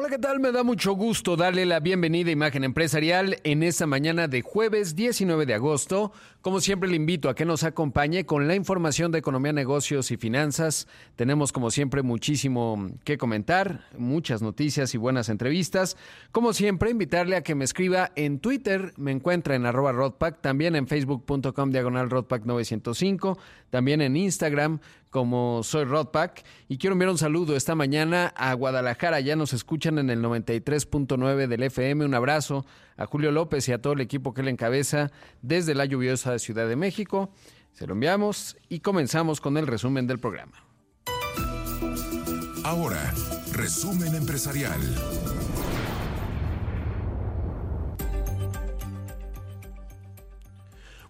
Hola, ¿qué tal? Me da mucho gusto darle la bienvenida a Imagen Empresarial en esta mañana de jueves 19 de agosto. Como siempre, le invito a que nos acompañe con la información de economía, negocios y finanzas. Tenemos, como siempre, muchísimo que comentar, muchas noticias y buenas entrevistas. Como siempre, invitarle a que me escriba en Twitter, me encuentra en arroba Rodpack, también en facebook.com diagonal Rodpack 905, también en Instagram como soy Rodpack y quiero enviar un saludo esta mañana a Guadalajara, ya nos escuchan en el 93.9 del FM, un abrazo a Julio López y a todo el equipo que le encabeza desde la lluviosa Ciudad de México. Se lo enviamos y comenzamos con el resumen del programa. Ahora, resumen empresarial.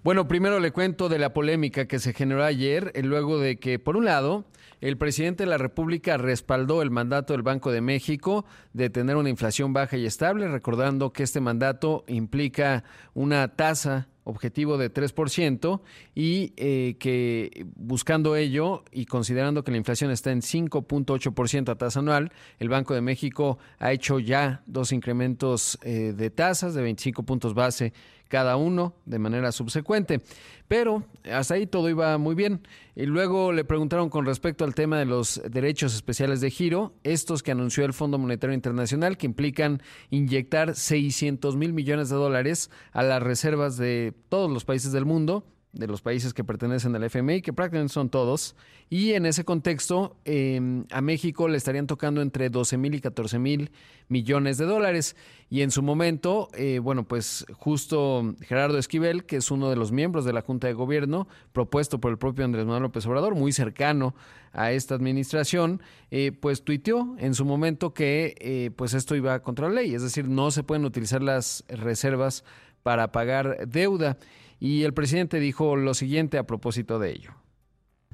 Bueno, primero le cuento de la polémica que se generó ayer, eh, luego de que, por un lado, el presidente de la República respaldó el mandato del Banco de México de tener una inflación baja y estable, recordando que este mandato implica una tasa objetivo de 3% y eh, que buscando ello y considerando que la inflación está en 5.8% a tasa anual, el Banco de México ha hecho ya dos incrementos eh, de tasas de 25 puntos base cada uno de manera subsecuente. Pero hasta ahí todo iba muy bien. Y luego le preguntaron con respecto al tema de los derechos especiales de giro, estos que anunció el Fondo Monetario Internacional, que implican inyectar 600 mil millones de dólares a las reservas de todos los países del mundo de los países que pertenecen al FMI, que prácticamente son todos, y en ese contexto em, a México le estarían tocando entre 12 mil y 14 mil millones de dólares. Y en su momento, eh, bueno, pues justo Gerardo Esquivel, que es uno de los miembros de la Junta de Gobierno, propuesto por el propio Andrés Manuel López Obrador, muy cercano a esta administración, eh, pues tuiteó en su momento que eh, pues esto iba contra la ley, es decir, no se pueden utilizar las reservas para pagar deuda. Y el presidente dijo lo siguiente a propósito de ello.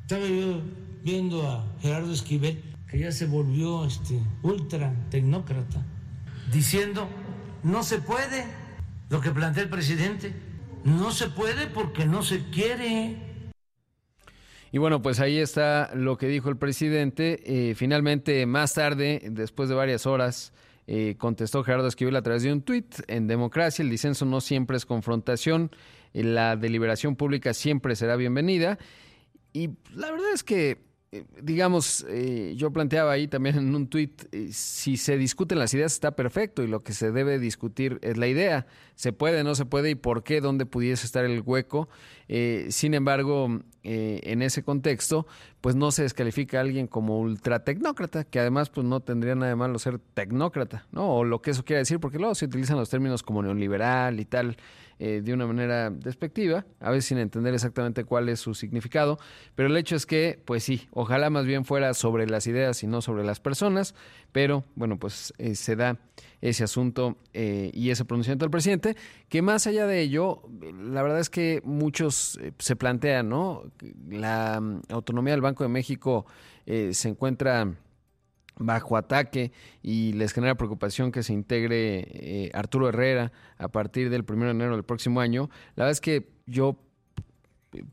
Estaba yo viendo a Gerardo Esquivel, que ya se volvió este, ultra tecnócrata, diciendo, no se puede lo que plantea el presidente, no se puede porque no se quiere. Y bueno, pues ahí está lo que dijo el presidente. Eh, finalmente, más tarde, después de varias horas, eh, contestó Gerardo Esquivel a través de un tuit. En democracia el disenso no siempre es confrontación la deliberación pública siempre será bienvenida. Y la verdad es que, eh, digamos, eh, yo planteaba ahí también en un tuit, eh, si se discuten las ideas está perfecto y lo que se debe discutir es la idea. Se puede, no se puede y por qué, dónde pudiese estar el hueco. sin embargo, en ese contexto, pues no se descalifica a alguien como ultratecnócrata, que además pues no tendría nada de malo ser tecnócrata, ¿no? O lo que eso quiera decir, porque luego se utilizan los términos como neoliberal y tal. Eh, de una manera despectiva, a veces sin entender exactamente cuál es su significado, pero el hecho es que, pues sí, ojalá más bien fuera sobre las ideas y no sobre las personas, pero bueno, pues eh, se da ese asunto eh, y ese pronunciamiento del presidente, que más allá de ello, la verdad es que muchos se plantean, ¿no? La mm, autonomía del Banco de México se encuentra bajo ataque y les genera preocupación que se integre eh, Arturo Herrera a partir del 1 de enero del próximo año. La verdad es que yo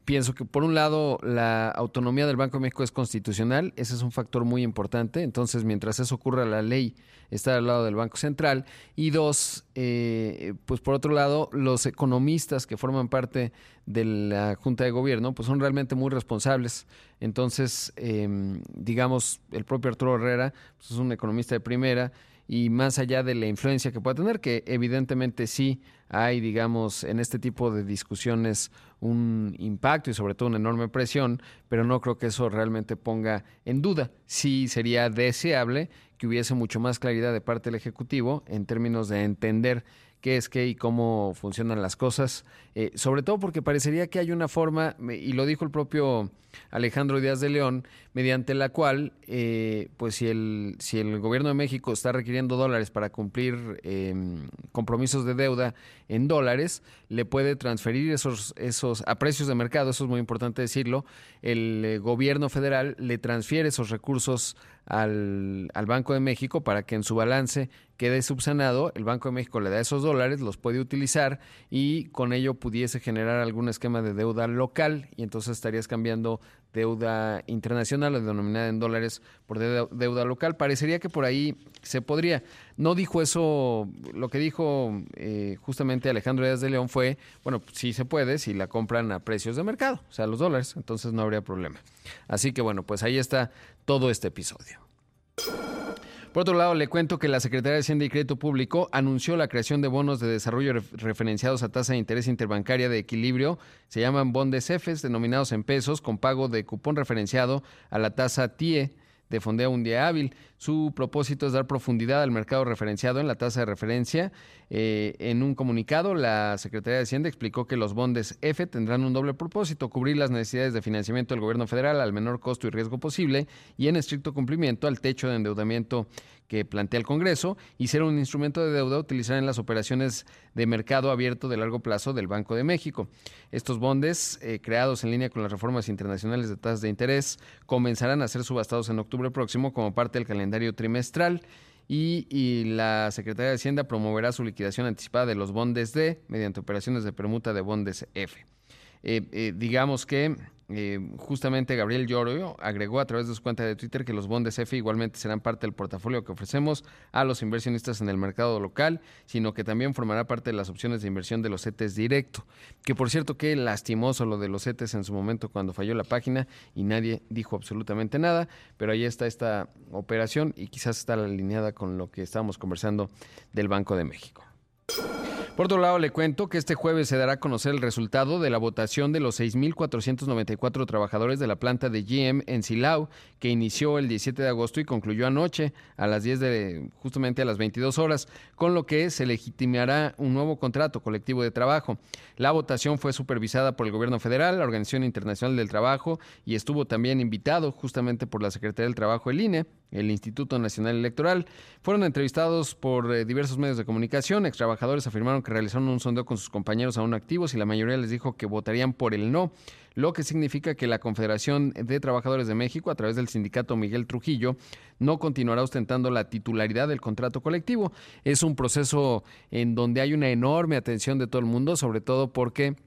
pienso que por un lado la autonomía del Banco de México es constitucional, ese es un factor muy importante, entonces mientras eso ocurra la ley está al lado del Banco Central y dos, eh, pues por otro lado los economistas que forman parte de la Junta de Gobierno pues son realmente muy responsables, entonces em, digamos el propio Arturo Herrera pues es un economista de primera y más allá de la influencia que pueda tener, que evidentemente sí hay, digamos, en este tipo de discusiones un impacto y sobre todo una enorme presión, pero no creo que eso realmente ponga en duda. Sí sería deseable que hubiese mucho más claridad de parte del Ejecutivo en términos de entender qué es qué y cómo funcionan las cosas, eh, sobre todo porque parecería que hay una forma, y lo dijo el propio Alejandro Díaz de León, mediante la cual, eh, pues si el, si el gobierno de México está requiriendo dólares para cumplir em, compromisos de deuda en dólares, le puede transferir esos, esos a precios de mercado, eso es muy importante decirlo, el eh, gobierno federal le transfiere esos recursos al, al Banco de México para que en su balance quede subsanado, el Banco de México le da esos dólares, los puede utilizar y con ello pudiese generar algún esquema de deuda local y entonces estarías cambiando deuda internacional o denominada en dólares por deuda, local. Parecería que por ahí se podría. No dijo eso, lo que dijo eh, justamente Alejandro Díaz de León fue, bueno, sí se puede si la compran a precios de mercado, o sea, los dólares, entonces no habría problema. Así que bueno, pues ahí está todo este episodio. Por otro lado, le cuento que la Secretaría de Hacienda y Crédito Público anunció la creación de bonos de desarrollo referenciados a tasa de interés interbancaria de equilibrio. Se llaman bondes EFES, denominados en pesos, con pago de cupón referenciado a la tasa TIE de Fondea un día hábil. Su propósito es dar profundidad al mercado referenciado en la tasa de referencia. Eh, en un comunicado, la Secretaría de Hacienda explicó que los bondes F tendrán un doble propósito, cubrir las necesidades de financiamiento del gobierno federal al menor costo y riesgo posible y en estricto cumplimiento al techo de endeudamiento que plantea el Congreso y ser un instrumento de deuda utilizar en las operaciones de mercado abierto de largo plazo del Banco de México. Estos bondes, eh, creados en línea con las reformas internacionales de tasas de interés, comenzarán a ser subastados en octubre próximo como parte del calendario trimestral. Y, la Secretaría de Hacienda promoverá su liquidación anticipada de los bondes D mediante operaciones de permuta de bondes F. Eh, eh, digamos que eh, justamente Gabriel Llorio agregó a través de su cuenta de Twitter que los bondes F igualmente serán parte del portafolio que ofrecemos a los inversionistas en el mercado local, sino que también formará parte de las opciones de inversión de los CETES directo. Que por cierto, que lastimoso lo de los CETES en su momento cuando falló la página y nadie dijo absolutamente nada, pero ahí está esta operación y quizás está alineada con lo que estábamos conversando del Banco de México. Por otro lado, le cuento que este jueves se dará a conocer el resultado de la votación de los 6.494 trabajadores de la planta de GM en Silao, que inició el 17 de agosto y concluyó anoche a las 10 de, justamente a las 22 horas, con lo que se legitimará un nuevo contrato colectivo de trabajo. La votación fue supervisada por el gobierno federal, la Organización Internacional del Trabajo y estuvo también invitado justamente por la Secretaría del Trabajo, el INE, el Instituto Nacional Electoral. Fueron entrevistados por eh, diversos medios de comunicación. Ex trabajadores afirmaron que realizaron un sondeo con sus compañeros aún activos y la mayoría les dijo que votarían por el no, lo que significa que la Confederación de Trabajadores de México, a través del sindicato Miguel Trujillo, no continuará ostentando la titularidad del contrato colectivo. Es un proceso en donde hay una enorme atención de todo el mundo, sobre todo porque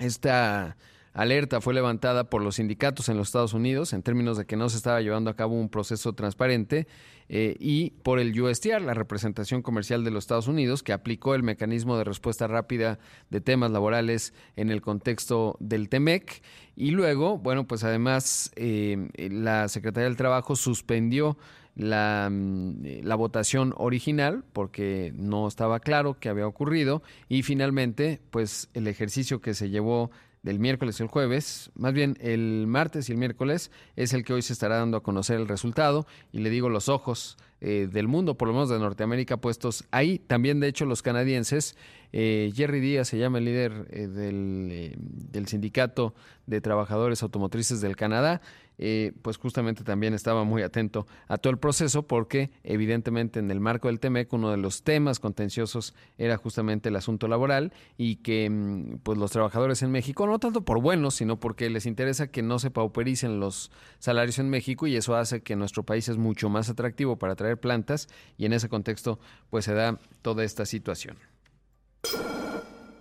esta alerta fue levantada por los sindicatos en los Estados Unidos en términos de que no se estaba llevando a cabo un proceso transparente eh, y por el USTR, la representación comercial de los Estados Unidos, que aplicó el mecanismo de respuesta rápida de temas laborales en el contexto del TEMEC. Y luego, bueno, pues además eh, la Secretaría del Trabajo suspendió la, mm, la, votación original porque no estaba claro qué había ocurrido y finalmente pues el ejercicio que se llevó del miércoles y el jueves, más bien el martes y el miércoles, es el que hoy se estará dando a conocer el resultado. Y le digo los ojos eh, del mundo, por lo menos de Norteamérica, puestos ahí. También, de hecho, los canadienses. Eh, Jerry Díaz se llama el líder eh, del, del sindicato de trabajadores automotrices del Canadá. Eh, pues justamente también estaba muy atento a todo el proceso porque evidentemente en el marco del TEMEC uno de los temas contenciosos era justamente el asunto laboral y que mm, pues los trabajadores en México, no tanto por buenos, sino porque les interesa que no se paupericen los salarios en México y eso hace que nuestro país es mucho más atractivo para traer plantas y en ese contexto pues se da toda esta situación.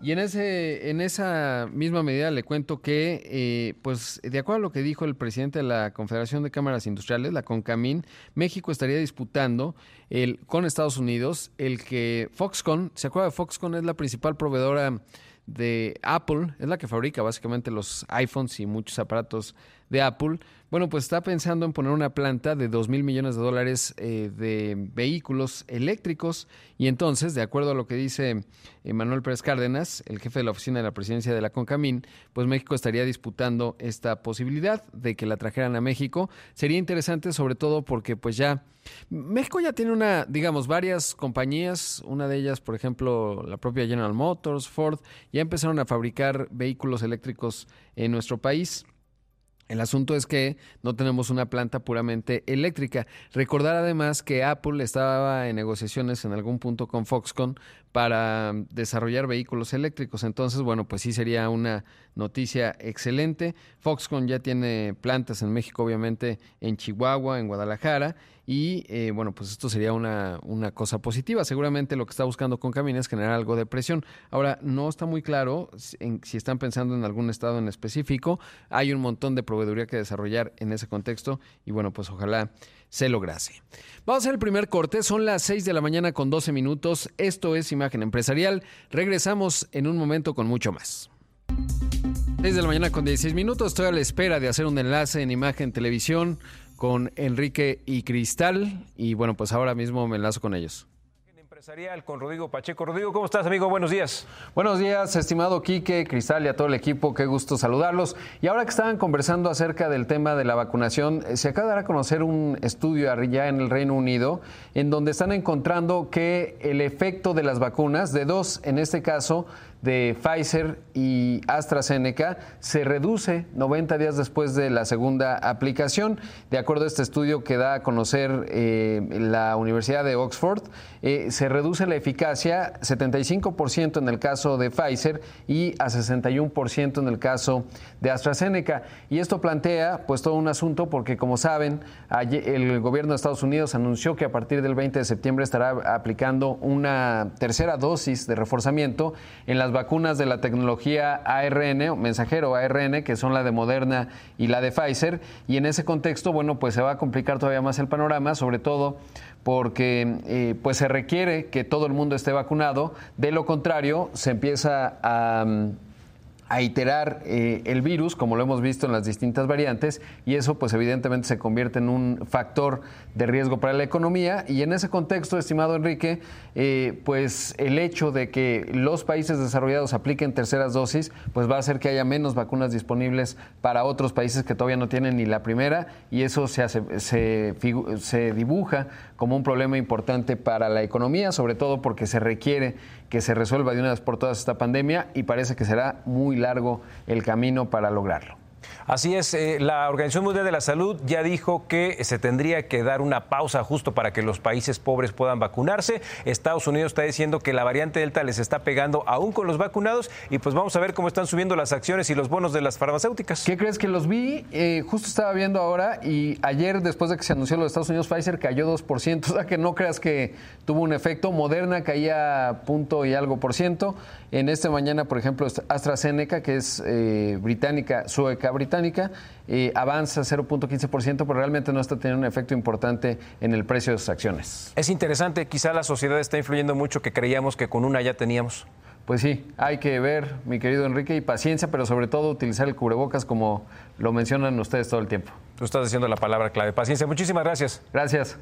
Y en, ese, en esa misma medida le cuento que, eh, pues, de acuerdo a lo que dijo el presidente de la Confederación de Cámaras Industriales, la CONCAMIN, México estaría disputando el, con Estados Unidos el que Foxconn, ¿se acuerda Foxconn? Es la principal proveedora de Apple, es la que fabrica básicamente los iPhones y muchos aparatos de Apple, bueno, pues está pensando en poner una planta de 2 mil millones de dólares eh, de vehículos eléctricos y entonces, de acuerdo a lo que dice Manuel Pérez Cárdenas, el jefe de la oficina de la presidencia de la CONCAMIN, pues México estaría disputando esta posibilidad de que la trajeran a México. Sería interesante sobre todo porque pues ya México ya tiene una, digamos, varias compañías, una de ellas, por ejemplo, la propia General Motors, Ford, ya empezaron a fabricar vehículos eléctricos en nuestro país. El asunto es que no tenemos una planta puramente eléctrica. Recordar además que Apple estaba en negociaciones en algún punto con Foxconn para desarrollar vehículos eléctricos. Entonces, bueno, pues sí sería una noticia excelente. Foxconn ya tiene plantas en México, obviamente en Chihuahua, en Guadalajara, y eh, bueno, pues esto sería una, una, cosa positiva. Seguramente lo que está buscando con Camina es generar algo de presión. Ahora, no está muy claro si están pensando en algún estado en específico. Hay un montón de proveeduría que desarrollar en ese contexto y bueno, pues ojalá se lograse. Vamos a hacer el primer corte. Son las 6 de la mañana con 12 minutos. Esto es Imagen Empresarial. Regresamos en un momento con mucho más. 6 de la mañana con 16 minutos. Estoy a la espera de hacer un enlace en Imagen Televisión con Enrique y Cristal. Y bueno, pues ahora mismo me enlazo con ellos empresarial con Rodrigo Pacheco. Rodrigo, ¿cómo estás, amigo? Buenos días. Buenos días, estimado Quique, Cristal y a todo el equipo. Qué gusto saludarlos. Y ahora que estaban conversando acerca del tema de la vacunación, eh, se acaba de dar a conocer un estudio ya en el Reino Unido en donde están encontrando que el efecto de las vacunas, de dos en este caso, de Pfizer y AstraZeneca se reduce 90 días después de la segunda aplicación. De acuerdo a este estudio que da a conocer eh, la Universidad de Oxford, eh, se reduce la eficacia 75% en el caso de Pfizer y a 61% en el caso de AstraZeneca. Y esto plantea pues todo un asunto porque como saben, el gobierno de Estados Unidos anunció que a partir del 20 de septiembre estará aplicando una tercera dosis de reforzamiento en las vacunas de la tecnología ARN, o mensajero ARN, que son la de Moderna y la de Pfizer. Y en ese contexto, bueno, pues se va a complicar todavía más el panorama, sobre todo porque eh, pues se requiere que todo el mundo esté vacunado. De lo contrario, se empieza a a iterar eh, el virus, como lo hemos visto en las distintas variantes, y eso pues evidentemente se convierte en un factor de riesgo para la economía. Y en ese contexto, estimado Enrique, eh, pues el hecho de que los países desarrollados apliquen terceras dosis, pues va a hacer que haya menos vacunas disponibles para otros países que todavía no tienen ni la primera, y eso se, hace, se, se dibuja como un problema importante para la economía, sobre todo porque se requiere que se resuelva de una vez por todas esta pandemia y parece que será muy largo el camino para lograrlo. Así es, eh, la Organización Mundial de la Salud ya dijo que se tendría que dar una pausa justo para que los países pobres puedan vacunarse. Estados Unidos está diciendo que la variante Delta les está pegando aún con los vacunados y pues vamos a ver cómo están subiendo las acciones y los bonos de las farmacéuticas. ¿Qué crees que los vi? Eh, justo estaba viendo ahora y ayer después de que se anunció lo de Estados Unidos, Pfizer cayó 2%, o sea que no creas que tuvo un efecto. Moderna caía punto y algo por ciento. En este mañana, por ejemplo, AstraZeneca, que es eh, británica, sueca británica, eh, avanza 0.15%, pero realmente no está teniendo un efecto importante en el precio de sus acciones. Es interesante, quizá la sociedad está influyendo mucho que creíamos que con una ya teníamos. Pues sí, hay que ver, mi querido Enrique, y paciencia, pero sobre todo utilizar el cubrebocas como lo mencionan ustedes todo el tiempo. Tú estás diciendo la palabra clave, paciencia. Muchísimas gracias. Gracias.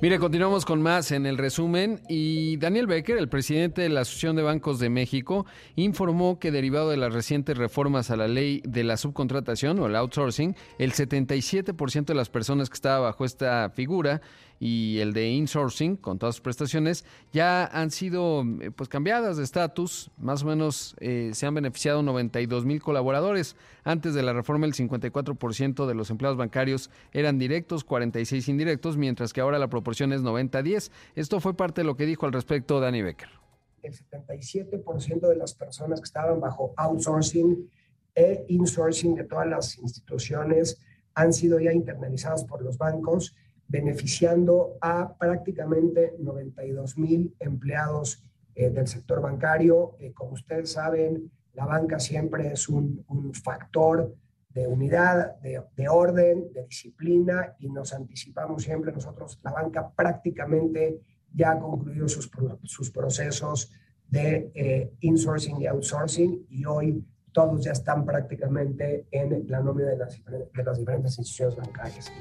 Mire, continuamos con más en el resumen. Y Daniel Becker, el presidente de la Asociación de Bancos de México, informó que derivado de las recientes reformas a la ley de la subcontratación o el outsourcing, el 77% de las personas que estaba bajo esta figura y el de insourcing con todas sus prestaciones ya han sido eh, pues cambiadas de estatus, más o menos eh, se han beneficiado 92 mil colaboradores. Antes de la reforma el 54% de los empleados bancarios eran directos, 46 indirectos, mientras que ahora la proporción es 90-10. Esto fue parte de lo que dijo al respecto Danny Becker. El 77% de las personas que estaban bajo outsourcing e insourcing de todas las instituciones han sido ya internalizadas por los bancos beneficiando a prácticamente 92 mil empleados eh, del sector bancario. Como ustedes saben, la banca siempre es un, factor de unidad, de, orden, de disciplina y nos anticipamos siempre nosotros. La banca prácticamente ya ha concluido sus, sus procesos de eh, insourcing y outsourcing y hoy todos ya están prácticamente en la nómina de las, diferentes instituciones bancarias.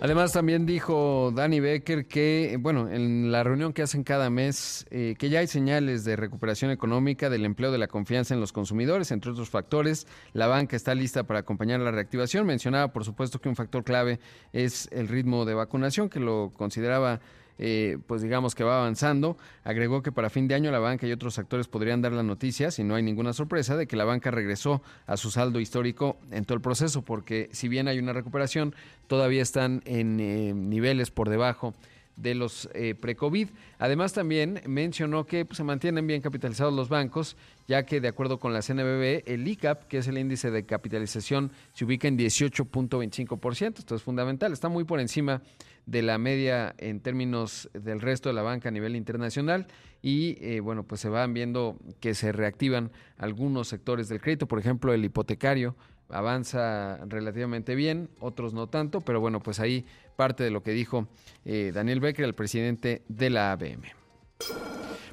Además, también dijo Danny Becker que, bueno, en la reunión que hacen cada mes, eh, que ya hay señales de recuperación económica, del empleo, de la confianza en los consumidores, entre otros factores. La banca está lista para acompañar la reactivación. Mencionaba, por supuesto, que un factor clave es el ritmo de vacunación, que lo consideraba eh, pues digamos que va avanzando. Agregó que para fin de año la banca y otros actores podrían dar la noticia, si no hay ninguna sorpresa, de que la banca regresó a su saldo histórico en todo el proceso, porque si bien hay una recuperación, todavía están en eh, niveles por debajo de los eh, pre-COVID. Además, también mencionó que pues, se mantienen bien capitalizados los bancos, ya que de acuerdo con la CNBB, el ICAP, que es el índice de capitalización, se ubica en 18.25%. Esto es fundamental, está muy por encima de la media en términos del resto de la banca a nivel internacional y eh, bueno, pues se van viendo que se reactivan algunos sectores del crédito, por ejemplo, el hipotecario avanza relativamente bien, otros no tanto, pero bueno, pues ahí parte de lo que dijo eh, Daniel Becker, el presidente de la ABM.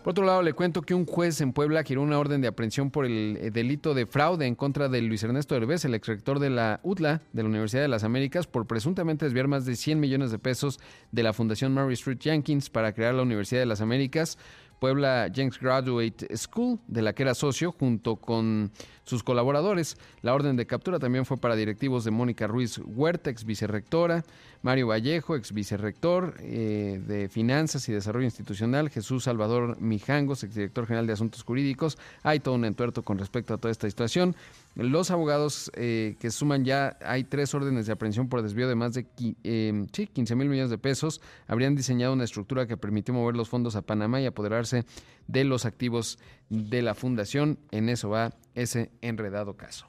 Por otro lado, le cuento que un juez en Puebla giró una orden de aprehensión por el eh, delito de fraude en contra de Luis Ernesto Herbés, el exrector de la UTLA de la Universidad de las Américas, por presuntamente desviar más de 100 millones de pesos de la Fundación Mary Street Jenkins para crear la Universidad de las Américas. Puebla Jenks Graduate School, de la que era socio, junto con sus colaboradores. La orden de captura también fue para directivos de Mónica Ruiz Huerta, ex vicerrectora, Mario Vallejo, ex vicerrector eh, de Finanzas y Desarrollo Institucional, Jesús Salvador Mijangos, exdirector general de Asuntos Jurídicos. Hay todo un entuerto con respecto a toda esta situación. Los abogados eh, que suman ya, hay tres órdenes de aprehensión por desvío de más de 15 eh, mil millones de pesos. Habrían diseñado una estructura que permitió mover los fondos a Panamá y apoderarse de los activos de la fundación. En eso va ese enredado caso.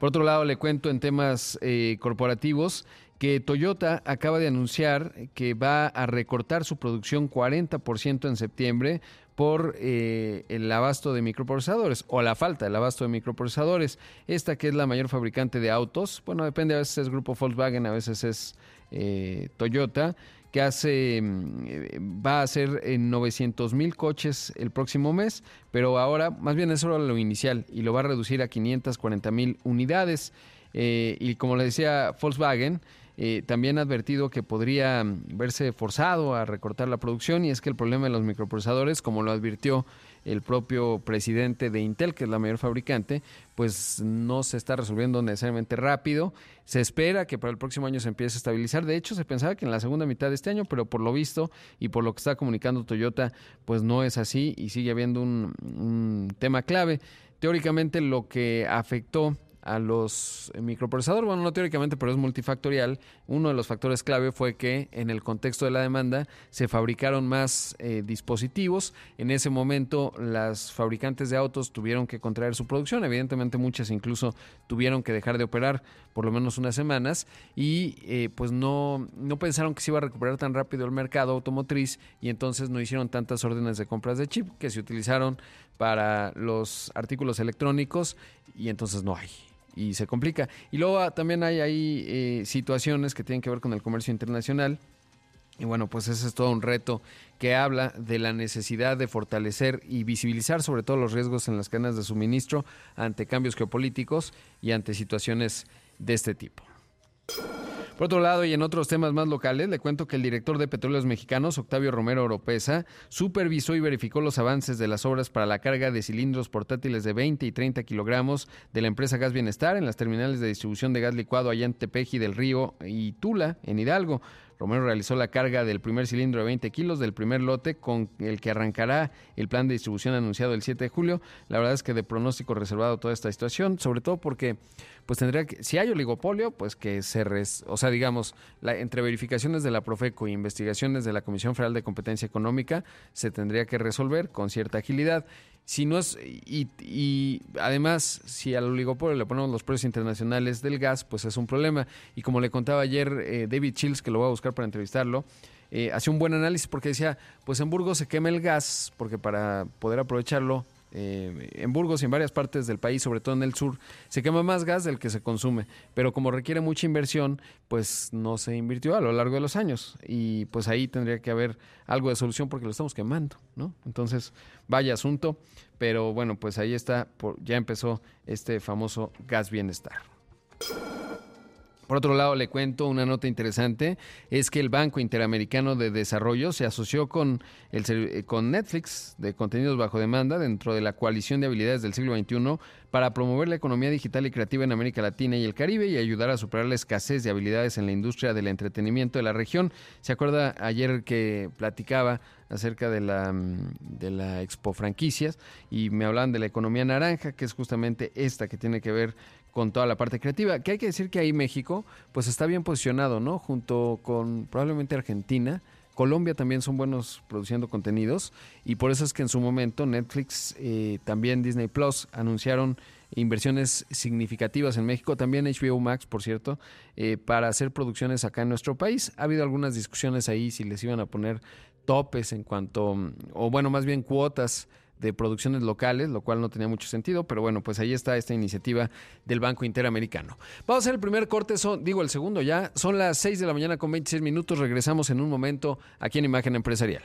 Por otro lado, le cuento en temas eh, corporativos que Toyota acaba de anunciar que va a recortar su producción 40% en septiembre por eh, el abasto de microprocesadores o la falta del abasto de microprocesadores. Esta que es la mayor fabricante de autos, bueno, depende, a veces es grupo Volkswagen, a veces es eh, Toyota, que hace, mm, va a hacer en 900 mil coches el próximo mes, pero ahora más bien es solo lo inicial y lo va a reducir a 540 mil unidades. Eh, y como le decía Volkswagen, eh, también ha advertido que podría verse forzado a recortar la producción y es que el problema de los microprocesadores, como lo advirtió el propio presidente de Intel, que es la mayor fabricante, pues no se está resolviendo necesariamente rápido. Se espera que para el próximo año se empiece a estabilizar. De hecho, se pensaba que en la segunda mitad de este año, pero por lo visto y por lo que está comunicando Toyota, pues no es así y sigue habiendo un tema clave. Teóricamente lo que afectó a los microprocesadores, bueno, no teóricamente, pero es multifactorial. Uno de los factores clave fue que en el contexto de la demanda se fabricaron más eh, dispositivos. En ese momento las fabricantes de autos tuvieron que contraer su producción, evidentemente muchas incluso tuvieron que dejar de operar por lo menos unas semanas y eh, pues no, no pensaron que se iba a recuperar tan rápido el mercado automotriz y entonces no hicieron tantas órdenes de compras de chip que se utilizaron para los artículos electrónicos y entonces no hay y se complica. Y luego ah, también hay ahí eh, situaciones que tienen que ver con el comercio internacional. Y bueno, pues ese es todo un reto que habla de la necesidad de fortalecer y visibilizar sobre todo los riesgos en las cadenas de suministro ante cambios geopolíticos y ante situaciones de este tipo. Por otro lado, y en otros temas más locales, le cuento que el director de Petróleos Mexicanos, Octavio Romero Oropesa, supervisó y verificó los avances de las obras para la carga de cilindros portátiles de 20 y 30 kilogramos de la empresa Gas Bienestar en las terminales de distribución de gas licuado allá en Tepeji del Río y Tula, en Hidalgo. Romero realizó la carga del primer cilindro de 20 kilos del primer lote con el que arrancará el plan de distribución anunciado el 7 de julio. La verdad es que de pronóstico reservado toda esta situación, sobre todo porque pues tendría que, si hay oligopolio, pues que se, res, o sea, digamos, entre verificaciones de la Profeco e investigaciones de la Comisión Federal de Competencia Económica, se tendría que resolver con cierta agilidad. Si no es, y, además, si al oligopolio le ponemos los precios internacionales del gas, pues es un problema. Y como le contaba ayer eh, David Chills, que lo voy a buscar para entrevistarlo, eh, hacía un buen análisis porque decía, pues en Burgos se quema el gas, porque para poder aprovecharlo eh, en Burgos y en varias partes del país, sobre todo en el sur, se quema más gas del que se consume, pero como requiere mucha inversión, pues no se invirtió a lo largo de los años y pues ahí tendría que haber algo de solución porque lo estamos quemando, ¿no? Entonces, vaya asunto, pero bueno, pues ahí está, ya empezó este famoso gas bienestar. Por otro lado, le cuento una nota interesante, es que el Banco Interamericano de Desarrollo se asoció con, el, eh, con Netflix de contenidos bajo demanda dentro de la coalición de habilidades del siglo XXI para promover la economía digital y creativa en América Latina y el Caribe y ayudar a superar la escasez de habilidades en la industria del entretenimiento de la región. ¿Se acuerda ayer que platicaba acerca de la, mm, de la Expo Franquicias y me hablaban de la economía naranja, que es justamente esta que tiene que ver con toda la parte creativa. Que hay que decir que ahí México, pues está bien posicionado, ¿no? Junto con probablemente Argentina. Colombia también son buenos produciendo contenidos y por eso es que en su momento Netflix, eh, también Disney Plus anunciaron inversiones significativas en México, también HBO Max, por cierto, eh, para hacer producciones acá en nuestro país. Ha habido algunas discusiones ahí si les iban a poner topes en cuanto, o bueno, más bien cuotas de producciones locales, lo cual no tenía mucho sentido, pero bueno, pues ahí está esta iniciativa del Banco Interamericano. Vamos a hacer el primer corte, son, digo el segundo ya, son las 6 de la mañana con 26 minutos, regresamos en un momento aquí en Imagen Empresarial.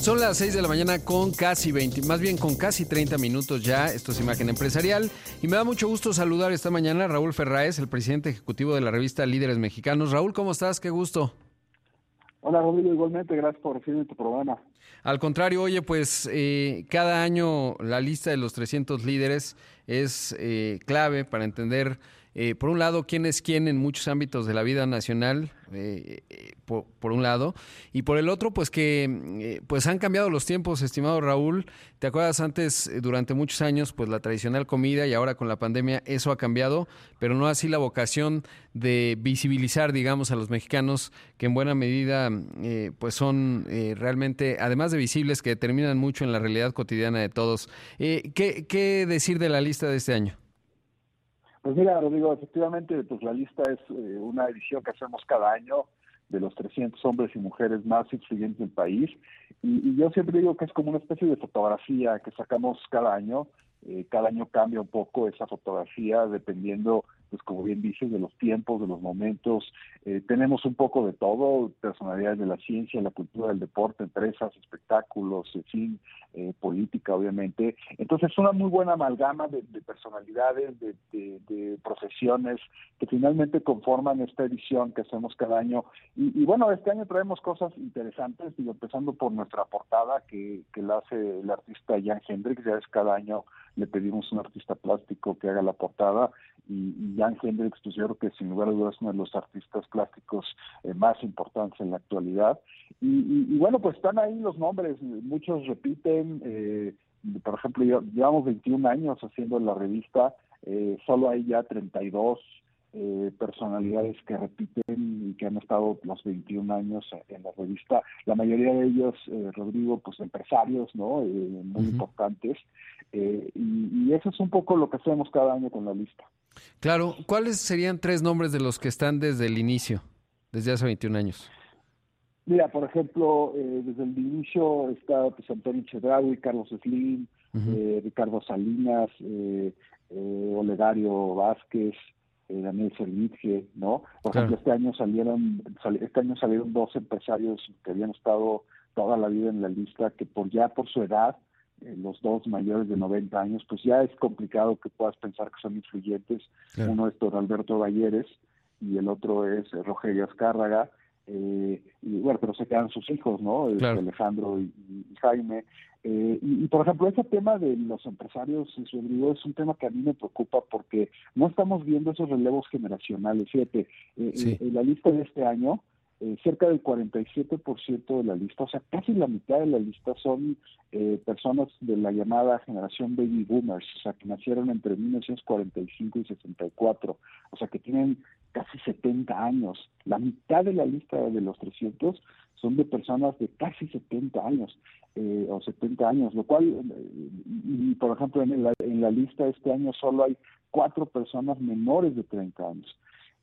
Son las 6 de la mañana con casi 20, más bien con casi 30 minutos ya. Esto es Imagen Empresarial. Y me da mucho gusto saludar esta mañana a Raúl Ferraes, el presidente ejecutivo de la revista Líderes Mexicanos. Raúl, ¿cómo estás? Qué gusto. Hola Rodrigo, igualmente, gracias por recibirme tu programa. Al contrario, oye, pues eh, cada año la lista de los 300 líderes es eh, clave para entender eh, por un lado, quién es quién en muchos ámbitos de la vida nacional, eh, eh, por, un lado, y por el otro, pues que pues han cambiado los tiempos, estimado Raúl. ¿Te acuerdas antes, durante muchos años, pues la tradicional comida y ahora con la pandemia eso ha cambiado, pero no así la vocación de visibilizar, digamos, a los mexicanos que en buena medida pues son realmente, además de visibles, que determinan mucho en la realidad cotidiana de todos. ¿qué, ¿Qué decir de la lista de este año? Pues mira, Rodrigo, efectivamente, pues la lista es eh, una edición que hacemos cada año de los 300 hombres y mujeres más influyentes del país. Y, yo siempre digo que es como una especie de fotografía que sacamos cada año. Eh, cada año cambia un poco esa fotografía dependiendo pues como bien dices, de los tiempos, de los momentos. Eh, tenemos un poco de todo, personalidades de la ciencia, la cultura del deporte, empresas, espectáculos, en fin, eh, política, obviamente. Entonces, es una muy buena amalgama de, personalidades, de, profesiones que finalmente conforman esta edición que hacemos cada año. Y, bueno, este año traemos cosas interesantes, digo, empezando por nuestra portada que, que la hace el artista Jan Hendrix, ya es cada año le pedimos un artista plástico que haga la portada y, Jan Hendrix, pues yo creo que sin lugar a dudas es uno de los artistas plásticos eh, más importantes en la actualidad. Y, bueno, pues están ahí los nombres, muchos repiten, eh, por ejemplo, llevamos 21 años haciendo la revista, eh, solo hay ya 32 eh, personalidades que repiten y que han estado los 21 años en la revista. La mayoría de ellos, eh, Rodrigo, pues empresarios, ¿no? Eh, muy importantes. Y, y, eso es un poco lo que hacemos cada año con la lista. Claro. ¿Cuáles serían tres nombres de los que están desde el inicio, desde hace 21 años? Mira, por ejemplo, desde el inicio está pues, Antonio Chedraui, Carlos Slim, Ricardo Salinas, Olegario Vázquez, eh, Daniel Servitje, ¿no? Por ejemplo, este año salieron, este año salieron dos empresarios que habían estado toda la vida en la lista, que por ya por su edad, eh, los dos mayores de 90 años, pues ya es complicado que puedas pensar que son influyentes. Uno es don Alberto Valleres y el otro es eh, Rogelio Azcárraga. Eh, y bueno, pero se quedan sus hijos, ¿no? Alejandro y, Jaime. Eh, y, por ejemplo, ese tema de los empresarios, Rodrigo, es un tema que a mí me preocupa porque no estamos viendo esos relevos generacionales. Fíjate, eh, en la lista de este año, cerca del 47% de la lista, o sea, casi la mitad de la lista son personas de la llamada generación baby boomers, o sea, que nacieron entre 1945 y 64, o sea, que tienen casi 70 años. La mitad de la lista de los 300 son de personas de casi 70 años eh, o 70 años, lo cual, y, por ejemplo, en la, en la lista este año solo hay cuatro personas menores de 30 años.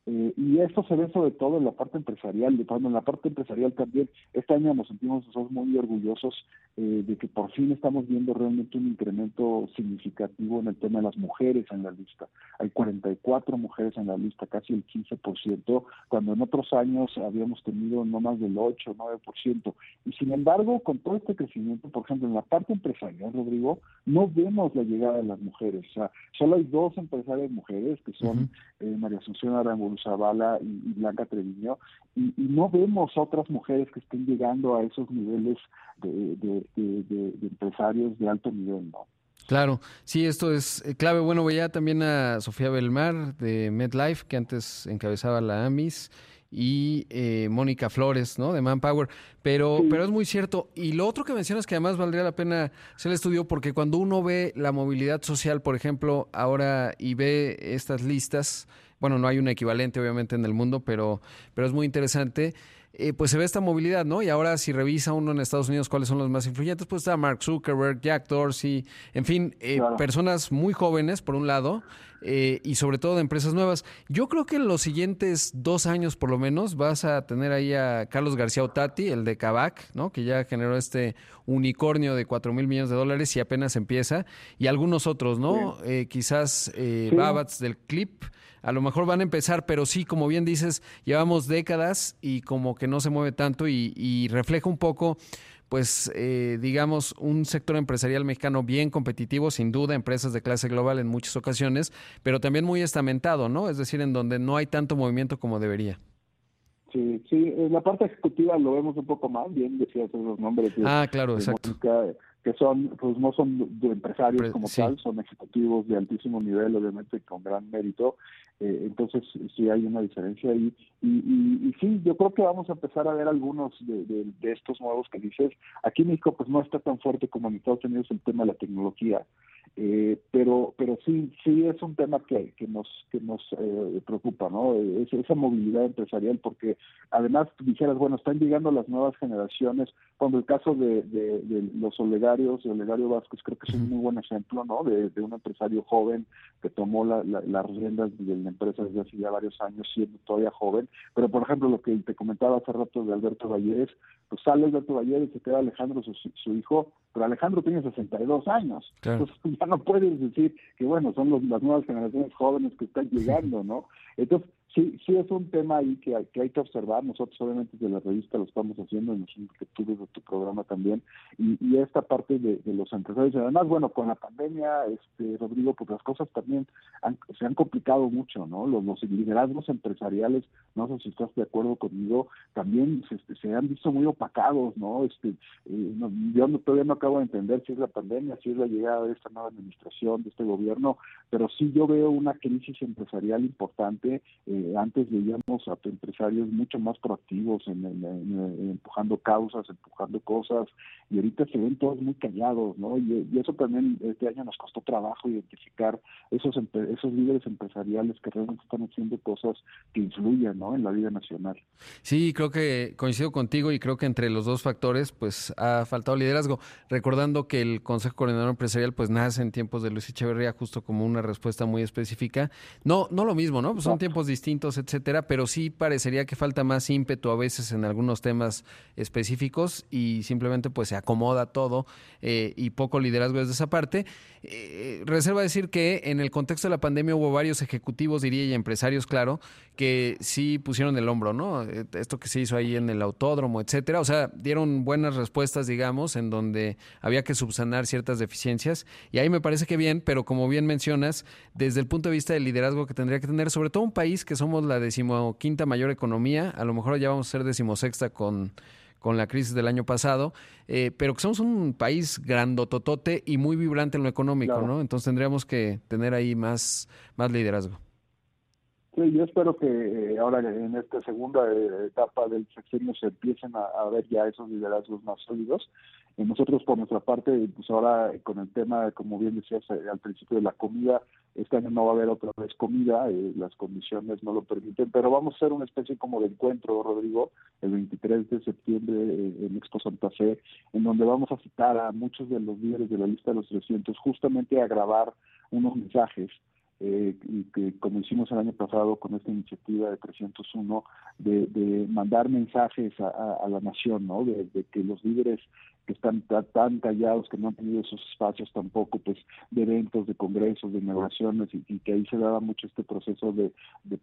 Eh, y esto se ve sobre todo en la parte empresarial, de en la parte empresarial también, este año nos sentimos muy orgullosos eh, de que por fin estamos viendo realmente un incremento significativo en el tema de las mujeres en la lista. Hay 44 mujeres en la lista, casi el 15%, cuando en otros años habíamos tenido no más del 8 o 9%. Y sin embargo, con todo este crecimiento, por ejemplo, en la parte empresarial, Rodrigo, no vemos la llegada de las mujeres. O sea, solo hay dos empresarias mujeres, que son eh, María Asunción Zavala y, Blanca Treviño, y, no vemos otras mujeres que estén llegando a esos niveles de, empresarios de alto nivel, ¿no? Claro, sí, esto es eh, clave. Bueno, veía también a Sofía Belmar de MedLife, que antes encabezaba la AMIS, y eh, Mónica Flores, ¿no? De Manpower. Pero, pero es muy cierto. Y lo otro que mencionas que además valdría la pena hacer el estudio, porque cuando uno ve la movilidad social, por ejemplo, ahora y ve estas listas, bueno, no hay un equivalente obviamente en el mundo, pero, pero es muy interesante. Eh, pues se ve esta movilidad, ¿no? Y ahora si revisa uno en Estados Unidos cuáles son los más influyentes, pues está Mark Zuckerberg, Jack Dorsey, en fin, eh, personas muy jóvenes, por un lado, eh, y sobre todo de empresas nuevas. Yo creo que en los siguientes dos años, por lo menos, vas a tener ahí a Carlos García Otati, el de Kavak, ¿no? Que ya generó este unicornio de 4 mil millones de dólares y apenas empieza, y algunos otros, ¿no? quizás Babats del Clip a lo mejor van a empezar, pero sí, como bien dices, llevamos décadas y como que no se mueve tanto y, refleja un poco pues eh, digamos, un sector empresarial mexicano bien competitivo, sin duda, empresas de clase global en muchas ocasiones, pero también muy estamentado, ¿no? Es decir, en donde no hay tanto movimiento como debería. Sí, sí, en la parte ejecutiva lo vemos un poco más, bien decías esos nombres. ah, claro, exacto que son, pues no son empresarios como tal, son ejecutivos de altísimo nivel, obviamente con gran mérito, eh, entonces sí hay una diferencia ahí. Y, y, sí, yo creo que vamos a empezar a ver algunos de, de, estos nuevos que dices. Aquí en México pues no está tan fuerte como en Estados Unidos el tema de la tecnología, eh, pero pero sí sí es un tema que, que nos que nos eh, preocupa, ¿no? Es, esa movilidad empresarial, porque además dijeras, bueno, están llegando las nuevas generaciones, cuando el caso de, de, de los olegados de Olegario Vázquez, creo que es un muy buen ejemplo, ¿no? De, un empresario joven que tomó las riendas de la empresa desde hace ya varios años, siendo todavía joven. Pero, por ejemplo, lo que te comentaba hace rato de Alberto Valleres, pues sale Alberto Valleres, se queda Alejandro, su, hijo, pero Alejandro tiene 62 años. Entonces, ya no puedes decir que, bueno, son las nuevas generaciones jóvenes que están llegando, ¿no? Entonces, sí, sí es un tema ahí que hay, que observar. Nosotros obviamente desde la revista lo estamos haciendo, imagino que tú desde tu programa también, y, y esta parte de, los empresarios. Además, bueno, con la pandemia, este Rodrigo, pues las cosas también se han complicado mucho, ¿no? Los, los, liderazgos empresariales, no sé si estás de acuerdo conmigo, también se, este, se han visto muy opacados, ¿no? Este, eh, yo todavía no acabo de entender si es la pandemia, si es la llegada de esta nueva administración, de este gobierno, pero sí yo veo una crisis empresarial importante. Eh, antes veíamos a empresarios mucho más proactivos en, empujando causas, empujando cosas, y ahorita se ven todos muy callados, ¿no? Y, eso también este año nos costó trabajo identificar esos esos líderes empresariales que realmente están haciendo cosas que influyen, ¿no? En la vida nacional. Sí, creo que coincido contigo y creo que entre los dos factores, pues ha faltado liderazgo. Recordando que el Consejo Coordinador Empresarial, pues nace en tiempos de Luis Echeverría justo como una respuesta muy específica. No, no lo mismo, ¿no? Pues son tiempos distintos etcétera, pero sí parecería que falta más ímpetu a veces en algunos temas específicos y simplemente pues se acomoda todo eh, y poco liderazgo desde esa parte. Eh, reserva decir que en el contexto de la pandemia hubo varios ejecutivos, diría, y empresarios, claro, que sí pusieron el hombro, ¿no? Eh, esto que se hizo ahí en el autódromo, etcétera. O sea, dieron buenas respuestas, digamos, en donde había que subsanar ciertas deficiencias. Y ahí me parece que bien, pero como bien mencionas, desde el punto de vista del liderazgo que tendría que tener, sobre todo un país que somos la decimoquinta mayor economía, a lo mejor ya vamos a ser decimosexta con con la crisis del año pasado, eh, pero que somos un país grandototote y muy vibrante en lo económico, ¿no? Entonces tendríamos que tener ahí más, más liderazgo. Sí, yo espero que eh, ahora en esta segunda eh, etapa del sexenio se empiecen a, ver ya esos liderazgos más sólidos. Y nosotros, por nuestra parte, pues ahora con el tema, como bien decías al principio de la comida, este año no va a haber otra vez comida, eh, las condiciones no lo permiten, pero vamos a hacer una especie como de encuentro, Rodrigo, el 23 de septiembre en Expo Santa Fe, en donde vamos a citar a muchos de los líderes de la lista de los 300 justamente a grabar unos mensajes eh, y que como hicimos el año pasado con esta iniciativa de 301, de, de mandar mensajes a, la nación, ¿no? De, que los líderes que están tan callados, que no han tenido esos espacios tampoco, pues, de eventos, de congresos, de inauguraciones, y, que ahí se daba mucho este proceso de,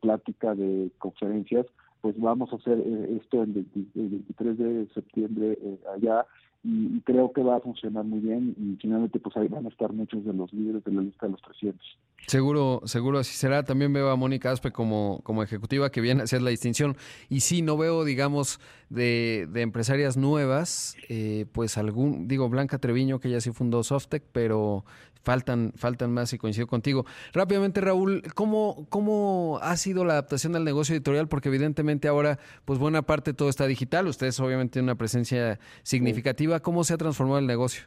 plática, de conferencias, pues vamos a hacer eh, esto el, 23 de septiembre eh, allá y, creo que va a funcionar muy bien y finalmente pues ahí van a estar muchos de los líderes de la lista de los 300. Seguro, seguro así será. También veo a Mónica Aspe como, como ejecutiva que viene a hacer la distinción. Y sí, no veo, digamos, de, de empresarias nuevas, eh, pues algún, digo, Blanca Treviño, que ya sí fundó Softec, pero faltan, faltan más y coincido contigo. Rápidamente, Raúl, ¿cómo, ¿cómo ha sido la adaptación al negocio editorial? Porque evidentemente ahora, pues buena parte todo está digital. Ustedes obviamente tienen una presencia significativa. ¿Cómo se ha transformado el negocio?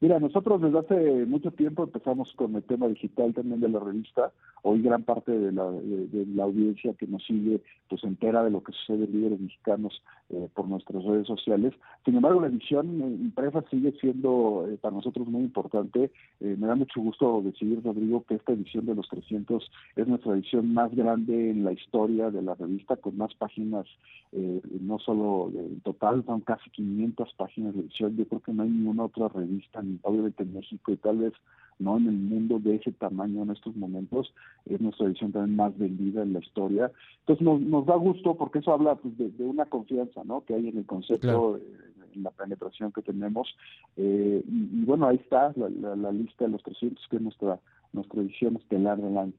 Mira, nosotros desde hace mucho tiempo empezamos con el tema digital también de la revista. Hoy gran parte de la, de, la audiencia que nos sigue pues entera de lo que sucede en líderes mexicanos eh, por nuestras redes sociales. Sin embargo, la edición impresa sigue siendo eh, para nosotros muy importante. Eh, me da mucho gusto decir, Rodrigo, que esta edición de los 300 es nuestra edición más grande en la historia de la revista, con más páginas, no solo en total, son casi 500 páginas de edición. Yo creo que no hay ninguna otra revista obviamente en México y tal vez no en el mundo de ese tamaño en estos momentos, es nuestra edición también más vendida en la historia. Entonces nos, nos da gusto porque eso habla pues, de, una confianza ¿no? que hay en el concepto, en la penetración que tenemos. Eh, y, bueno, ahí está la, la, lista de los 300, que es nuestra, nuestra edición estelar del año.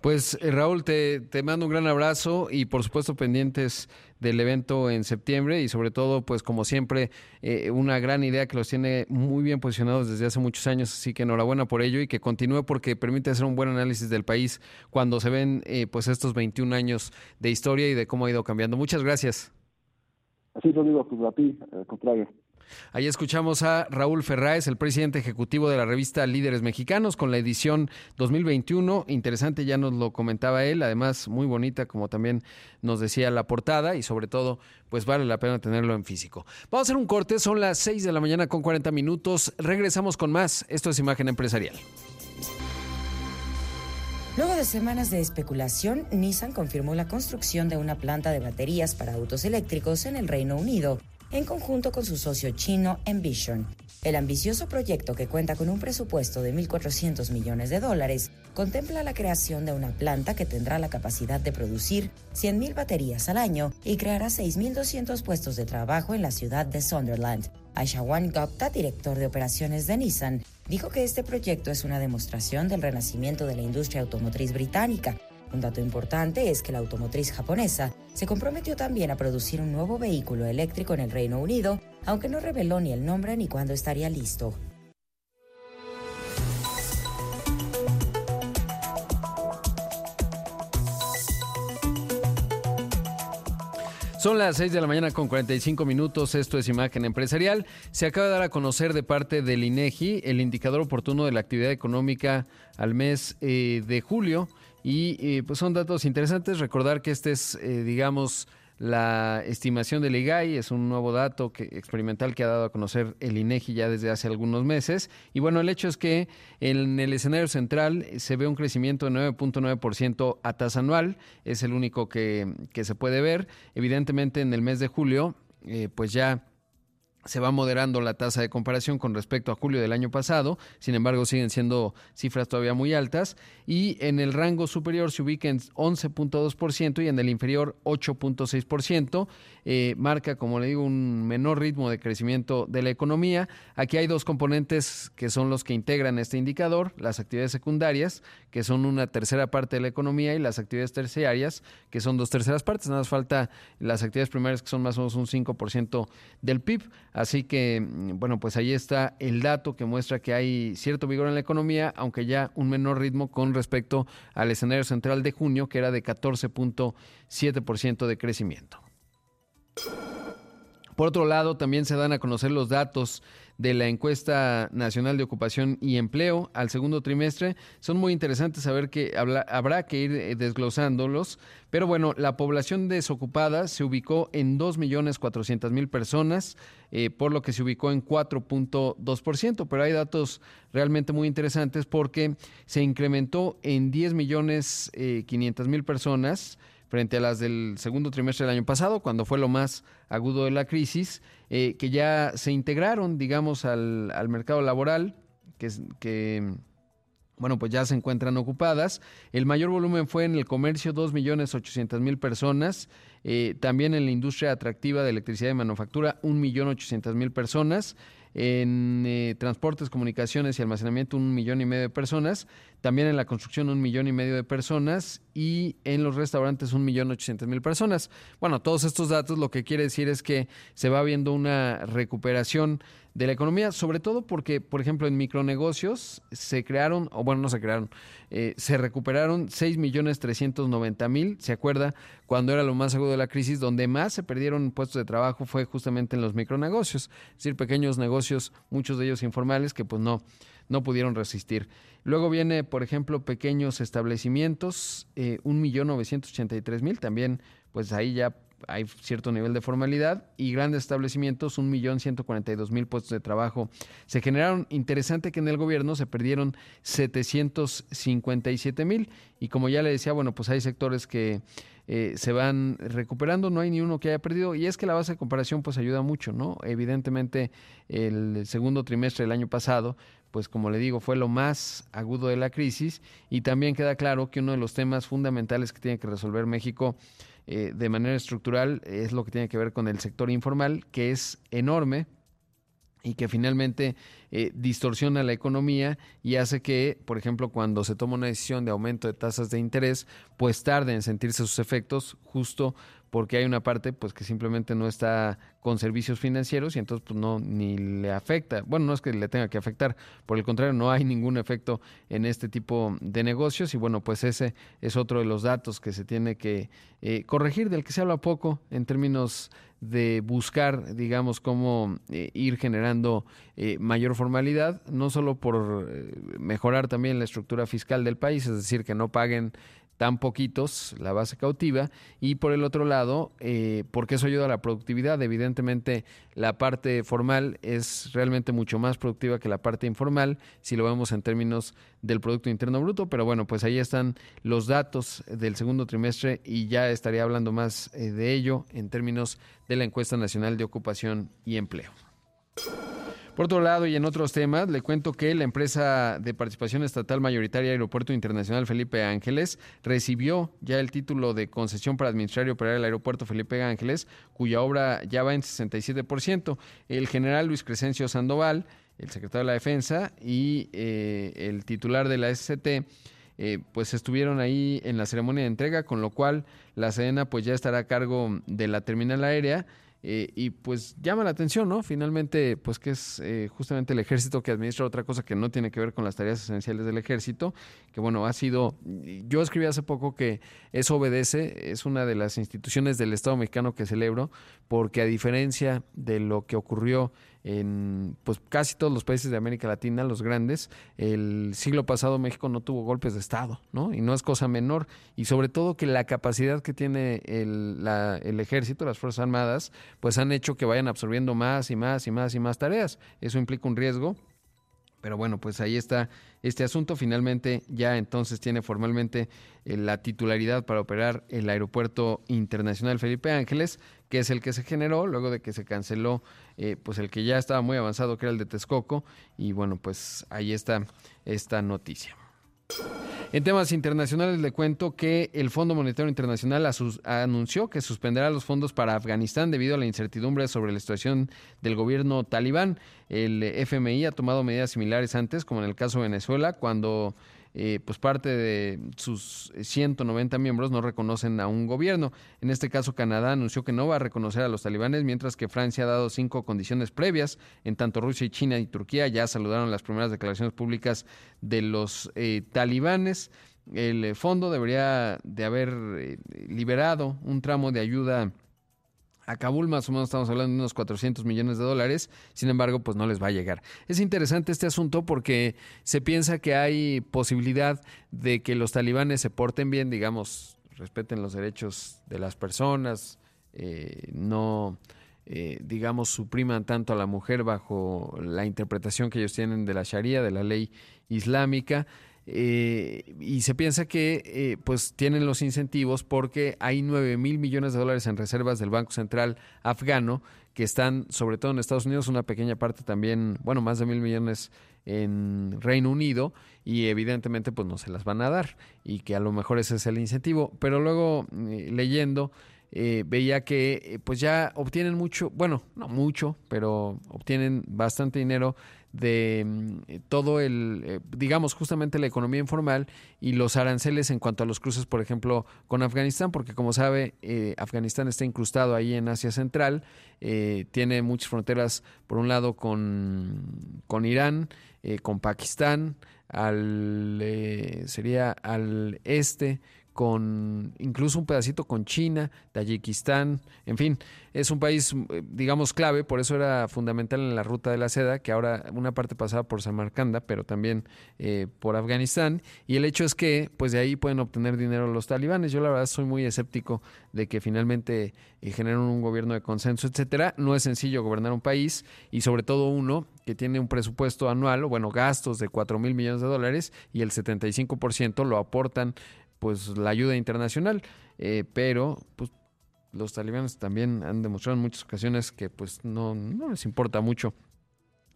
Pues eh, Raúl, te, te, mando un gran abrazo y por supuesto pendientes del evento en septiembre y sobre todo, pues como siempre, eh, una gran idea que los tiene muy bien posicionados desde hace muchos años, así que enhorabuena por ello y que continúe porque permite hacer un buen análisis del país cuando se ven eh, pues estos 21 años de historia y de cómo ha ido cambiando. Muchas gracias. Así lo digo, pues a ti, contrario. Ahí escuchamos a Raúl Ferráez, el presidente ejecutivo de la revista Líderes Mexicanos, con la edición 2021. Interesante, ya nos lo comentaba él, además muy bonita, como también nos decía la portada, y sobre todo, pues vale la pena tenerlo en físico. Vamos a hacer un corte, son las 6 de la mañana con 40 minutos. Regresamos con más. Esto es Imagen Empresarial. Luego de semanas de especulación, Nissan confirmó la construcción de una planta de baterías para autos eléctricos en el Reino Unido en conjunto con su socio chino Envision. El ambicioso proyecto, que cuenta con un presupuesto de 1.400 millones de dólares, contempla la creación de una planta que tendrá la capacidad de producir 100.000 baterías al año y creará 6.200 puestos de trabajo en la ciudad de Sunderland. Aishawan Gupta, director de operaciones de Nissan, dijo que este proyecto es una demostración del renacimiento de la industria automotriz británica un dato importante es que la automotriz japonesa se comprometió también a producir un nuevo vehículo eléctrico en el Reino Unido, aunque no reveló ni el nombre ni cuándo estaría listo. Son las 6 de la mañana con 45 minutos. Esto es Imagen Empresarial. Se acaba de dar a conocer de parte del INEGI el indicador oportuno de la actividad económica al mes eh, de julio. Y eh, pues son datos interesantes. Recordar que este es, eh, digamos, la estimación del IGAI es un nuevo dato que, experimental que ha dado a conocer el INEGI ya desde hace algunos meses. Y bueno, el hecho es que en el escenario central se ve un crecimiento de 9.9% a tasa anual. Es el único que, que, se puede ver. Evidentemente en el mes de julio, eh, pues ya se va moderando la tasa de comparación con respecto a julio del año pasado, sin embargo siguen siendo cifras todavía muy altas y en el rango superior se ubica en 11.2% y en el inferior 8.6%, eh, marca como le digo un menor ritmo de crecimiento de la economía. Aquí hay dos componentes que son los que integran este indicador, las actividades secundarias, que son una tercera parte de la economía y las actividades terciarias, que son dos terceras partes, nada más falta las actividades primarias que son más o menos un 5% del PIB. Así que, mm, bueno, pues ahí está el dato que muestra que hay cierto vigor en la economía, aunque ya un menor ritmo con respecto al escenario central de junio, que era de 14.7% de crecimiento. Por otro lado, también se dan a conocer los datos de la encuesta nacional de ocupación y empleo al segundo trimestre. Son muy interesantes saber que habrá que ir eh, desglosándolos. Pero bueno, la población desocupada se ubicó en 2.400.000 personas, eh, por lo que se ubicó en 4.2%. Pero hay datos realmente muy interesantes porque se incrementó en 10.500.000 eh, personas frente a las del segundo trimestre del año pasado, cuando fue lo más agudo de la crisis, eh, que ya se integraron, digamos, al, al mercado laboral, que, que, bueno, pues ya se encuentran ocupadas. El mayor volumen fue en el comercio, 2.800.000 personas, eh, también en la industria atractiva de electricidad y manufactura, 1.800.000 personas, en eh, transportes, comunicaciones y almacenamiento un millón y medio de personas, también en la construcción un millón y medio de personas y en los restaurantes un millón ochocientos mil personas. Bueno, todos estos datos lo que quiere decir es que se va viendo una recuperación de la economía, sobre todo porque, por ejemplo, en micronegocios se crearon, o bueno, no se crearon, eh, se recuperaron 6 millones 390 mil, ¿se acuerda? Cuando era lo más agudo de la crisis, donde más se perdieron puestos de trabajo fue justamente en los micronegocios, es decir, pequeños negocios, muchos de ellos informales, que pues no, no pudieron resistir. Luego viene, por ejemplo, pequeños establecimientos, eh, un millón novecientos ochenta y tres mil, también pues ahí ya hay cierto nivel de formalidad y grandes establecimientos, un millón ciento cuarenta y dos mil puestos de trabajo se generaron. Interesante que en el gobierno se perdieron 757 mil y como ya le decía, bueno, pues hay sectores que eh, se van recuperando, no hay ni uno que haya perdido y es que la base de comparación pues ayuda mucho, ¿no? Evidentemente el segundo trimestre del año pasado pues como le digo, fue lo más agudo de la crisis y también queda claro que uno de los temas fundamentales que tiene que resolver México eh, de manera estructural es lo que tiene que ver con el sector informal, que es enorme y que finalmente eh, distorsiona la economía y hace que, por ejemplo, cuando se toma una decisión de aumento de tasas de interés, pues tarde en sentirse sus efectos justo porque hay una parte pues que simplemente no está con servicios financieros y entonces pues no ni le afecta. Bueno, no es que le tenga que afectar, por el contrario, no hay ningún efecto en este tipo de negocios y bueno, pues ese es otro de los datos que se tiene que eh, corregir, del que se habla poco en términos de buscar, digamos, cómo eh, ir generando eh, mayor formalidad, no solo por mejorar también la estructura fiscal del país, es decir, que no paguen tan poquitos la base cautiva y por el otro lado, eh, porque eso ayuda a la productividad. Evidentemente, la parte formal es realmente mucho más productiva que la parte informal, si lo vemos en términos del Producto Interno Bruto, pero bueno, pues ahí están los datos del segundo trimestre y ya estaría hablando más eh, de ello en términos de la encuesta nacional de ocupación y empleo. Por otro lado, y en otros temas, le cuento que la empresa de participación estatal mayoritaria Aeropuerto Internacional Felipe Ángeles recibió ya el título de concesión para administrar y operar el aeropuerto Felipe Ángeles, cuya obra ya va en 67%. El general Luis Crescencio Sandoval, el secretario de la Defensa y eh, el titular de la SCT, eh, pues estuvieron ahí en la ceremonia de entrega, con lo cual la Sedena pues ya estará a cargo de la terminal aérea eh, y pues llama la atención, ¿no? Finalmente, pues que es eh, justamente el ejército que administra otra cosa que no tiene que ver con las tareas esenciales del ejército, que bueno, ha sido, yo escribí hace poco que eso obedece, es una de las instituciones del Estado mexicano que celebro, porque a diferencia de lo que ocurrió en pues casi todos los países de América Latina, los grandes, el siglo pasado México no tuvo golpes de Estado, ¿no? Y no es cosa menor. Y sobre todo que la capacidad que tiene el, el ejército, las Fuerzas Armadas, pues han hecho que vayan absorbiendo más y más y más y más tareas. Eso implica un riesgo pero bueno, pues ahí está este asunto. Finalmente ya entonces tiene formalmente eh, la titularidad para operar el Aeropuerto Internacional Felipe Ángeles, que es el que se generó luego de que se canceló eh, pues el que ya estaba muy avanzado, que era el de Texcoco. Y bueno, pues ahí está esta noticia. En temas internacionales le cuento que el Fondo Monetario Internacional anunció que suspenderá los fondos para Afganistán debido a la incertidumbre sobre la situación del gobierno talibán. El FMI ha tomado medidas similares antes, como en el caso de Venezuela, cuando eh, pues parte de sus 190 miembros no reconocen a un gobierno. En este caso, Canadá anunció que no va a reconocer a los talibanes, mientras que Francia ha dado cinco condiciones previas. En tanto, Rusia y China y Turquía ya saludaron las primeras declaraciones públicas de los eh, talibanes. El eh, fondo debería de haber liberado un tramo de ayuda A Kabul más o menos estamos hablando de unos 400 millones de dólares, sin embargo, pues no les va a llegar. Es interesante este asunto porque se piensa que hay posibilidad de que los talibanes se porten bien, digamos, respeten los derechos de las personas, eh, no, eh, digamos, supriman tanto a la mujer bajo la interpretación que ellos tienen de la Sharia, de la ley islámica. Eh, y se piensa que eh, pues tienen los incentivos porque hay 9 mil millones de dólares en reservas del Banco Central afgano que están sobre todo en Estados Unidos, una pequeña parte también, bueno, más de mil millones en Reino Unido y evidentemente pues no se las van a dar y que a lo mejor ese es el incentivo. Pero luego eh, leyendo veía que pues ya obtienen mucho, bueno, no mucho, pero obtienen bastante dinero de mm, todo el, eh, digamos, justamente la economía informal y los aranceles en cuanto a los cruces, por ejemplo, con Afganistán, porque como sabe, eh, Afganistán está incrustado ahí en Asia Central, eh, tiene muchas fronteras, por un lado, con, con Irán, con Pakistán, al, sería al este, con incluso un pedacito con China, Tayikistán, en fin, es un país, eh, digamos, clave, por eso era fundamental en la ruta de la seda, que ahora una parte pasaba por Samarcanda, pero también eh, por Afganistán, y el hecho es que, pues de ahí pueden obtener dinero los talibanes. Yo la verdad soy muy escéptico de que finalmente eh, generen un gobierno de consenso, etcétera. No es sencillo gobernar un país, y sobre todo uno que tiene un presupuesto anual, o bueno, gastos de 4 mil millones de dólares, y el 75% lo aportan pues la ayuda internacional, eh, pero pues los talibanes también han demostrado en muchas ocasiones que pues no, no les importa mucho.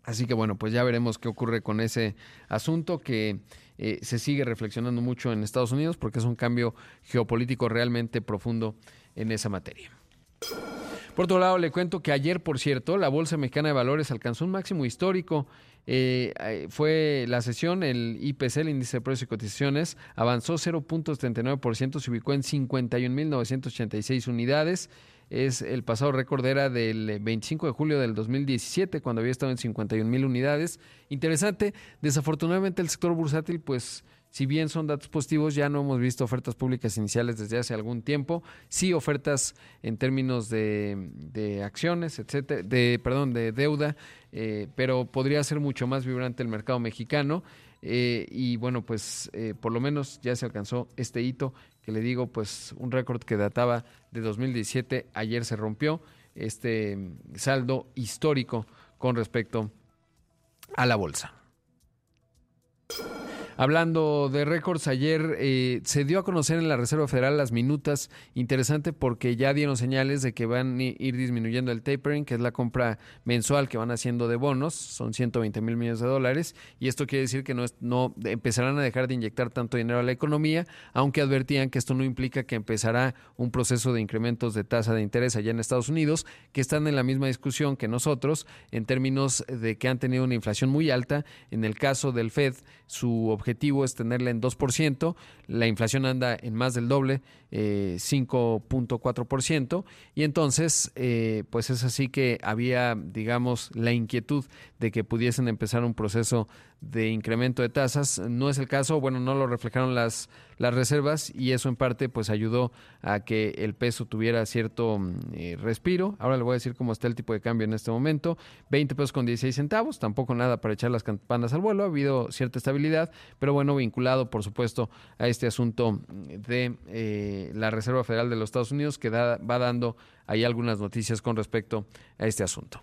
Así que bueno, pues ya veremos qué ocurre con ese asunto que eh, se sigue reflexionando mucho en Estados Unidos porque es un cambio geopolítico realmente profundo en esa materia. Por otro lado, le cuento que ayer, por cierto, la Bolsa Mexicana de Valores alcanzó un máximo histórico eh, fue la sesión, el IPC, el índice de precios y cotizaciones, avanzó 0.79%, se ubicó en 51.986 unidades. Es el pasado récord era del 25 de julio del 2017, cuando había estado en 51.000 unidades. Interesante, desafortunadamente el sector bursátil, pues si bien son datos positivos, ya no hemos visto ofertas públicas iniciales desde hace algún tiempo. Sí ofertas en términos de, acciones, etcétera, de perdón, de deuda, eh, pero podría ser mucho más vibrante el mercado mexicano. Eh, y bueno, pues eh, por lo menos ya se alcanzó este hito que le digo, pues un récord que databa de 2017, ayer se rompió este saldo histórico con respecto a la bolsa. Hablando de récords, ayer eh, se dio a conocer en la Reserva Federal las minutas, interesante porque ya dieron señales de que van a ir disminuyendo el tapering, que es la compra mensual que van haciendo de bonos, son 120 mil millones de dólares, y esto quiere decir que no, no empezarán a dejar de inyectar tanto dinero a la economía, aunque advertían que esto no implica que empezará un proceso de incrementos de tasa de interés allá en Estados Unidos, que están en la misma discusión que nosotros en términos de que han tenido una inflación muy alta. En el caso del Fed, su objetivo es tenerla en 2%, la inflación anda en más del doble, 5.4%, eh, y entonces, eh, pues es así que había, digamos, la inquietud de que pudiesen empezar un proceso de incremento de tasas. No es el caso, bueno, no lo reflejaron las, las reservas y eso en parte pues ayudó a que el peso tuviera cierto mm, eh, respiro. Ahora le voy a decir cómo está el tipo de cambio en este momento. 20 pesos con 16 centavos, tampoco nada para echar las campanas al vuelo, ha habido cierta estabilidad, pero bueno, vinculado por supuesto a este asunto de eh, la Reserva Federal de los Estados Unidos que va dando ahí algunas noticias con respecto a este asunto.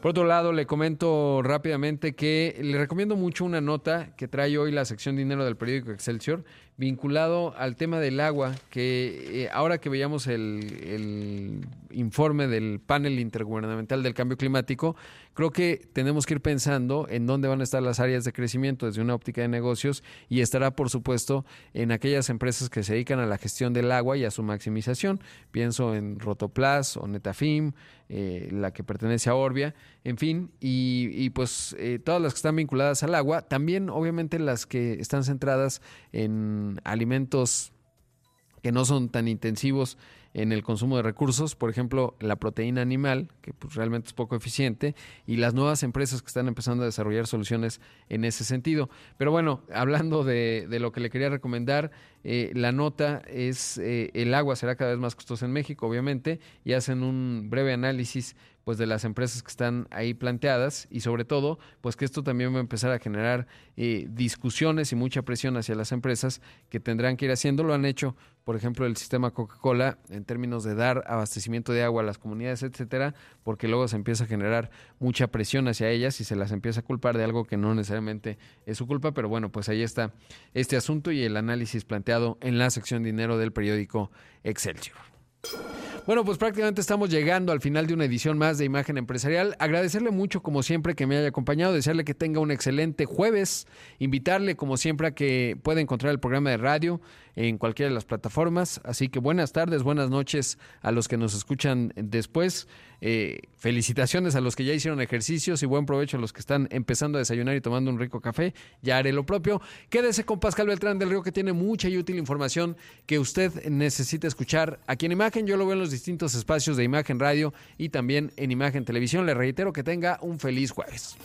Por otro lado, le comento rápidamente que le recomiendo mucho una nota que trae hoy la sección dinero del periódico Excelsior, vinculado al tema del agua, que eh, ahora que veíamos el, informe del panel intergubernamental del cambio climático, creo que tenemos que ir pensando en dónde van a estar las áreas de crecimiento desde una óptica de negocios y estará, por supuesto, en aquellas empresas que se dedican a la gestión del agua y a su maximización. Pienso en Rotoplas o Netafim, eh, la que pertenece a Orbia, en fin, y, pues eh, todas las que están vinculadas al agua, también obviamente las que están centradas en alimentos que no son tan intensivos en el consumo de recursos, por ejemplo, la proteína animal, que pues, realmente es poco eficiente, y las nuevas empresas que están empezando a desarrollar soluciones en ese sentido. Pero bueno, hablando de, lo que le quería recomendar, eh, la nota es eh, el agua será cada vez más costosa en México, obviamente, y hacen un breve análisis pues de las empresas que están ahí planteadas y sobre todo pues que esto también va a empezar a generar eh, discusiones y mucha presión hacia las empresas que tendrán que ir haciendo. Lo han hecho por ejemplo el sistema Coca-Cola en términos de dar abastecimiento de agua a las comunidades etcétera porque luego se empieza a generar mucha presión hacia ellas y se las empieza a culpar de algo que no necesariamente es su culpa. Pero bueno pues ahí está este asunto y el análisis planteado en la sección dinero del periódico Excelsior bueno, pues prácticamente estamos llegando al final de una edición más de Imagen Empresarial. Agradecerle mucho, como siempre, que me haya acompañado, desearle que tenga un excelente jueves, invitarle, como siempre, a que pueda encontrar el programa de radio en cualquiera de las plataformas. Así que buenas tardes, buenas noches a los que nos escuchan después. Eh, felicitaciones a los que ya hicieron ejercicios y buen provecho a los que están empezando a desayunar y tomando un rico café. Ya haré lo propio. Quédese con Pascal Beltrán del Río que tiene mucha y útil información que usted necesita escuchar aquí en Imagen. Yo lo veo en los distintos espacios de Imagen Radio y también en Imagen Televisión. Le reitero que tenga un feliz jueves.